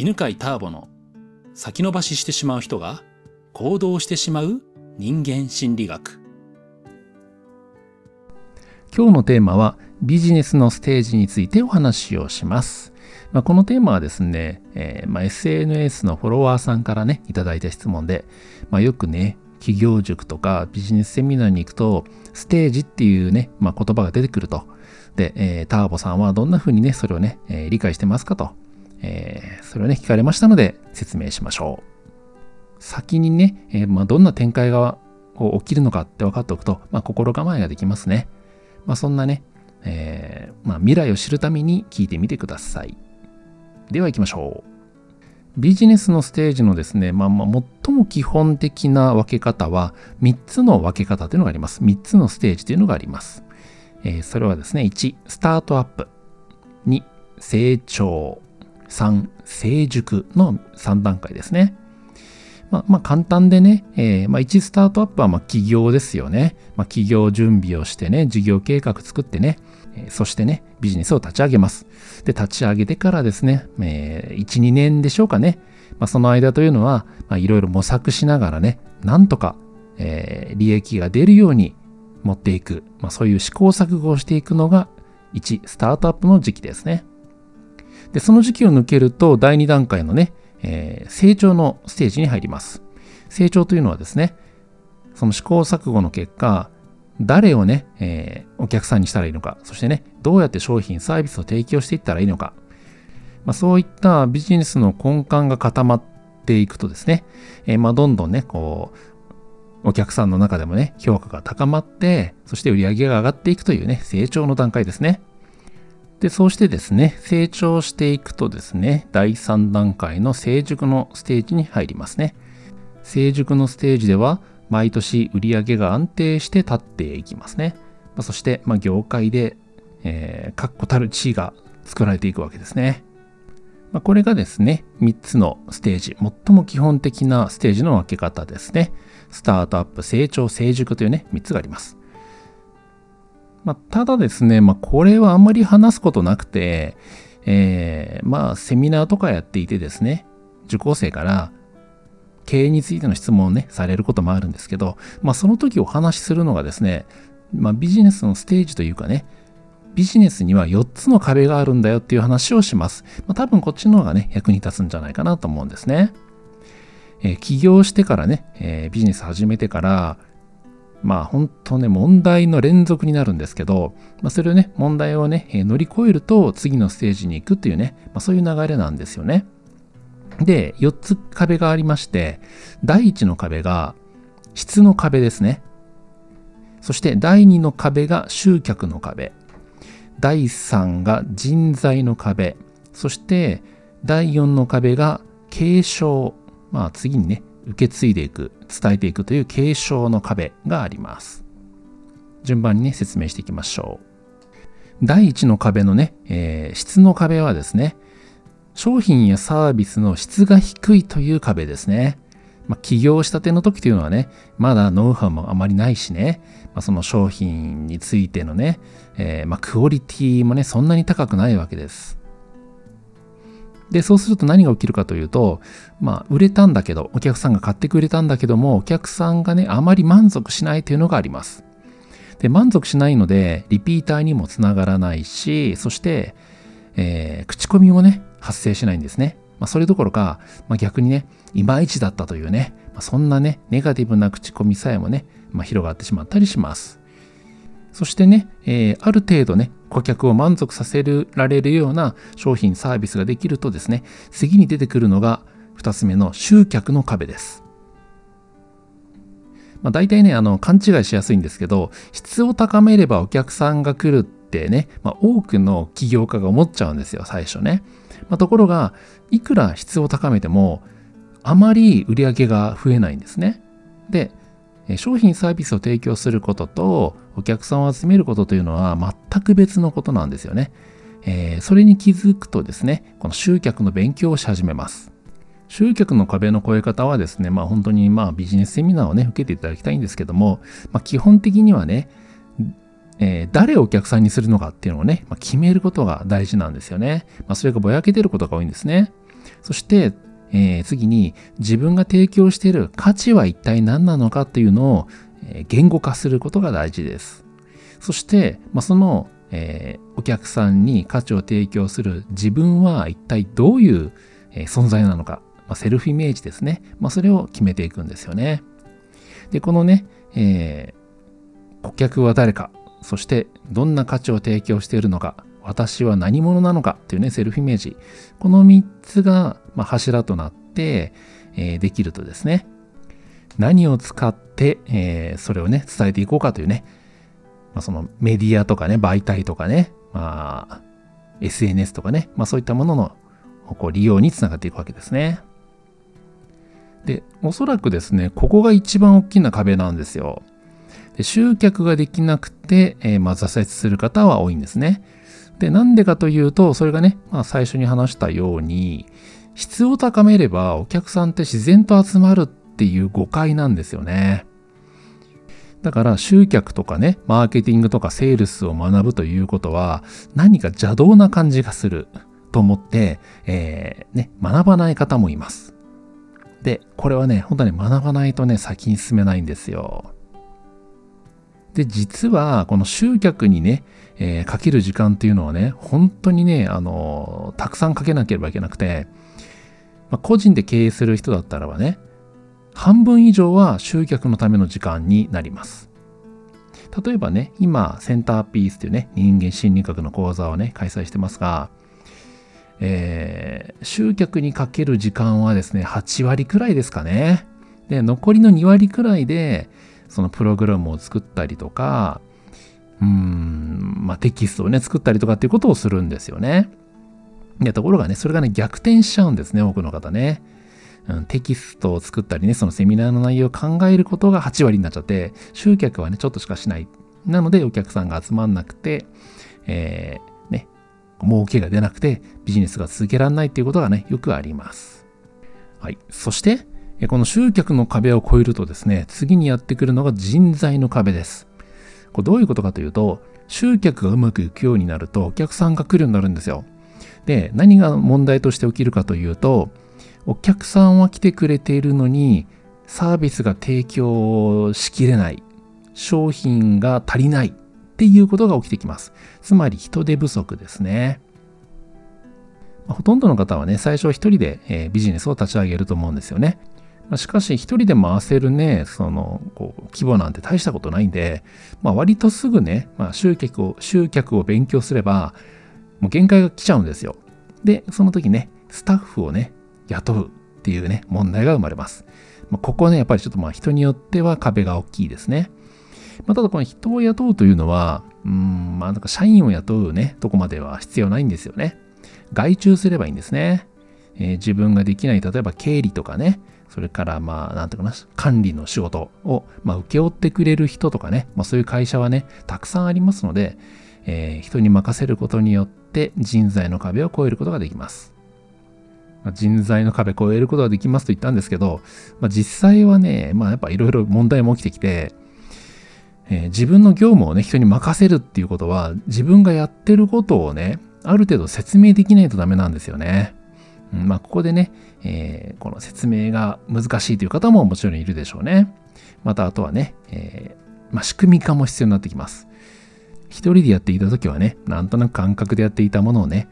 犬飼ターボの先延ばししてしまう人が行動してしまう人間心理学今日のテーマはビジネスのステージについてお話をします。まあ、このテーマはですね、えー、まあ、SNS のフォロワーさんからね、いただいた質問で、まあ、よくね、企業塾とかビジネスセミナーに行くと、ステージっていうね、まあ、言葉が出てくると。で、えー、ターボさんはどんな風にね、それをね、えー、理解してますかと。えー、それをね、聞かれましたので説明しましょう。先にね、えまあ、どんな展開が起きるのかって分かっておくと、まあ、心構えができますね。まあ、そんなね、えま、未来を知るために聞いてみてください。では行きましょう。ビジネスのステージのですね、まあ、まあ最も基本的な分け方は3つの分け方というのがあります。3つのステージというのがあります。えー、それはですね、1、スタートアップ。2、成長。3、成熟の3段階ですね。まあ、まあ、簡単でね、えー、まあ、1スタートアップはま起業ですよね。まあ、起業準備をしてね、事業計画作ってね、えー、そしてね、ビジネスを立ち上げます。で、立ち上げてからですね、えー、1、2年でしょうかね。まあ、その間というのは、いろいろ模索しながらね、なんとか、え、利益が出るように持っていく、まあ、そういう試行錯誤をしていくのが1、スタートアップの時期ですね。で、その時期を抜けると、第2段階のね、えー、成長のステージに入ります。成長というのはですね、その試行錯誤の結果、誰をね、えー、お客さんにしたらいいのか、そしてね、どうやって商品、サービスを提供していったらいいのか、まあ、そういったビジネスの根幹が固まっていくとですね、えー、まあどんどんね、こう、お客さんの中でもね、評価が高まって、そして売り上げが上がっていくというね、成長の段階ですね。で、そうしてですね、成長していくとですね、第3段階の成熟のステージに入りますね。成熟のステージでは、毎年売り上げが安定して立っていきますね。ま、そして、ま、業界で、えー、確固たる地位が作られていくわけですね。ま、これがですね、3つのステージ、最も基本的なステージの分け方ですね。スタートアップ、成長、成熟というね、3つがあります。まあ、ただですね、まあ、これはあんまり話すことなくて、えー、まあ、セミナーとかやっていてですね、受講生から経営についての質問をね、されることもあるんですけど、まあ、その時お話しするのがですね、まあ、ビジネスのステージというかね、ビジネスには4つの壁があるんだよっていう話をします。まあ、多分こっちの方がね、役に立つんじゃないかなと思うんですね。えー、起業してからね、えー、ビジネス始めてから、まあ本当ね、問題の連続になるんですけど、まあ、それをね、問題をね、乗り越えると次のステージに行くっていうね、まあ、そういう流れなんですよね。で、4つ壁がありまして、第1の壁が質の壁ですね。そして第2の壁が集客の壁。第3が人材の壁。そして第4の壁が継承。まあ次にね、受け継いでいく、伝えていくという継承の壁があります。順番にね、説明していきましょう。第1の壁のね、えー、質の壁はですね、商品やサービスの質が低いという壁ですね。まあ、起業したての時というのはね、まだノウハウもあまりないしね、まあ、その商品についてのね、えー、まあ、クオリティもね、そんなに高くないわけです。で、そうすると何が起きるかというと、まあ、売れたんだけど、お客さんが買ってくれたんだけども、お客さんがね、あまり満足しないというのがあります。で、満足しないので、リピーターにもつながらないし、そして、えー、口コミもね、発生しないんですね。まあ、それどころか、まあ、逆にね、いまいちだったというね、まあ、そんなね、ネガティブな口コミさえもね、まあ、広がってしまったりします。そしてね、えー、ある程度ね、顧客を満足させられるような商品サービスができるとですね、次に出てくるのが2つ目の集客の壁です。まあ、大体ね、あの、勘違いしやすいんですけど、質を高めればお客さんが来るってね、まあ、多くの起業家が思っちゃうんですよ、最初ね。まあ、ところが、いくら質を高めても、あまり売り上げが増えないんですね。で、商品サービスを提供することとお客さんを集めることというのは全く別のことなんですよね。えー、それに気づくとですね、この集客の勉強をし始めます。集客の壁の越え方はですね、まあ本当にまあビジネスセミナーをね、受けていただきたいんですけども、まあ基本的にはね、えー、誰をお客さんにするのかっていうのをね、まあ、決めることが大事なんですよね。まあ、それがぼやけてることが多いんですね。そして、えー、次に自分が提供している価値は一体何なのかっていうのを、言語化することが大事です。そして、まあ、その、えー、お客さんに価値を提供する自分は一体どういう、存在なのか、まあ、セルフイメージですね。まあ、それを決めていくんですよね。で、このね、え顧客は誰か、そしてどんな価値を提供しているのか、私は何者なのかっていうね、セルフイメージ。この3つが、ま、柱となって、え、できるとですね、何を使って、え、それをね、伝えていこうかというね、まあ、そのメディアとかね、媒体とかね、まあ、SNS とかね、まあそういったもののこう利用につながっていくわけですね。で、おそらくですね、ここが一番大きな壁なんですよ。で集客ができなくて、えー、まあ、挫折する方は多いんですね。で、なんでかというと、それがね、まあ、最初に話したように、質を高めればお客さんって自然と集まるっていう誤解なんですよね。だから集客とかね、マーケティングとかセールスを学ぶということは何か邪道な感じがすると思って、えー、ね、学ばない方もいます。で、これはね、本当に学ばないとね、先に進めないんですよ。で、実は、この集客にね、えー、かける時間っていうのはね、本当にね、あのー、たくさんかけなければいけなくて、まあ、個人で経営する人だったらばね、半分以上は集客のための時間になります。例えばね、今、センターピースというね、人間心理学の講座をね、開催してますが、えー、集客にかける時間はですね、8割くらいですかね。で、残りの2割くらいで、そのプログラムを作ったりとか、うん、まあ、テキストをね、作ったりとかっていうことをするんですよね。で、ところがね、それがね、逆転しちゃうんですね、多くの方ね。うん、テキストを作ったりね、そのセミナーの内容を考えることが8割になっちゃって、集客はね、ちょっとしかしない。なので、お客さんが集まんなくて、えー、ね、儲けが出なくて、ビジネスが続けられないっていうことがね、よくあります。はい。そして、この集客の壁を越えるとですね、次にやってくるのが人材の壁です。これどういうことかというと、集客がうまくいくようになるとお客さんが来るようになるんですよ。で、何が問題として起きるかというと、お客さんは来てくれているのに、サービスが提供しきれない、商品が足りないっていうことが起きてきます。つまり人手不足ですね。ほとんどの方はね、最初は一人で、えビジネスを立ち上げると思うんですよね。まあ、しかし、一人で回せるね、その、こう、規模なんて大したことないんで、まあ、割とすぐね、まあ、集客を、集客を勉強すれば、もう限界が来ちゃうんですよ。で、その時ね、スタッフをね、雇うっていうね、問題が生まれます。まあ、ここね、やっぱりちょっとまあ人によっては壁が大きいですね。まあ、ただこの人を雇うというのは、うん、まあなんか社員を雇うね、とこまでは必要ないんですよね。外注すればいいんですね。えー、自分ができない、例えば経理とかね、それからまあ、なんていうかな、管理の仕事を、まあ、請け負ってくれる人とかね、まあ、そういう会社はね、たくさんありますので、えー、人に任せることによって人材の壁を越えることができます。まあ、人材の壁を越えることができますと言ったんですけど、まあ、実際はね、まあやっぱいろいろ問題も起きてきて、えー、自分の業務をね、人に任せるっていうことは、自分がやってることをね、ある程度説明できないとダメなんですよね。うん、まあ、ここでね、えー、この説明が難しいという方ももちろんいるでしょうね。また、あとはね、えー、まあ、仕組み化も必要になってきます。一人でやっていた時はね、なんとなく感覚でやっていたものをね、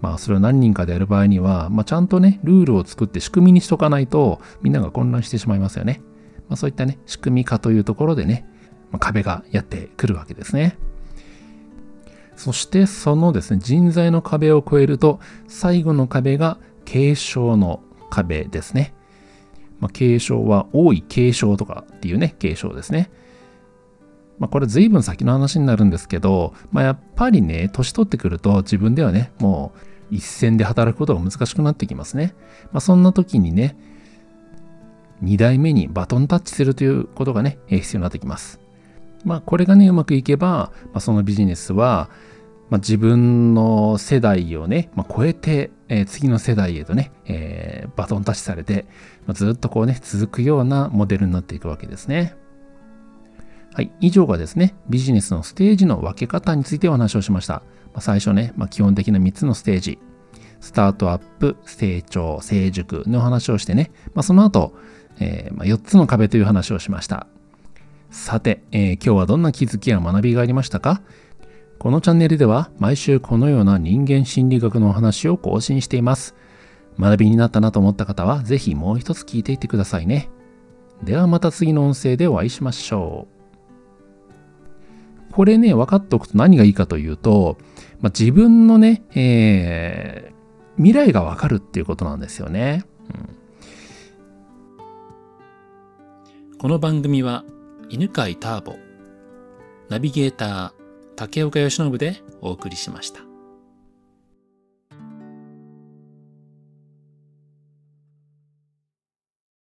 まあ、それを何人かでやる場合には、まあ、ちゃんとね、ルールを作って仕組みにしとかないと、みんなが混乱してしまいますよね。まあ、そういったね、仕組み化というところでね、まあ、壁がやってくるわけですね。そしてそのですね、人材の壁を越えると、最後の壁が継承の壁ですね。まあ、継承は多い継承とかっていうね、継承ですね。まあ、これ随分先の話になるんですけど、まあ、やっぱりね、年取ってくると自分ではね、もう一線で働くことが難しくなってきますね。まあ、そんな時にね、2代目にバトンタッチするということがね、必要になってきます。まあ、これがね、うまくいけば、まあ、そのビジネスは、まあ、自分の世代をね、まあ、超えて、えー、次の世代へとね、えー、バトンタッチされて、まあ、ずっとこうね、続くようなモデルになっていくわけですね。はい、以上がですね、ビジネスのステージの分け方についてお話をしました。まあ、最初ね、まあ、基本的な3つのステージ、スタートアップ、成長、成熟の話をしてね、まあ、その後、えー、ま4つの壁という話をしました。さて、えー、今日はどんな気づきや学びがありましたか？このチャンネルでは毎週このような人間心理学のお話を更新しています。学びになったなと思った方は、ぜひもう一つ聞いていってくださいね。ではまた次の音声でお会いしましょう。これね、分かっておくと何がいいかというと、まあ、自分のね、えー、未来が分かるっていうことなんですよね。うん、この番組は、犬飼ターボ、ナビゲーター、竹岡由伸でお送りしました。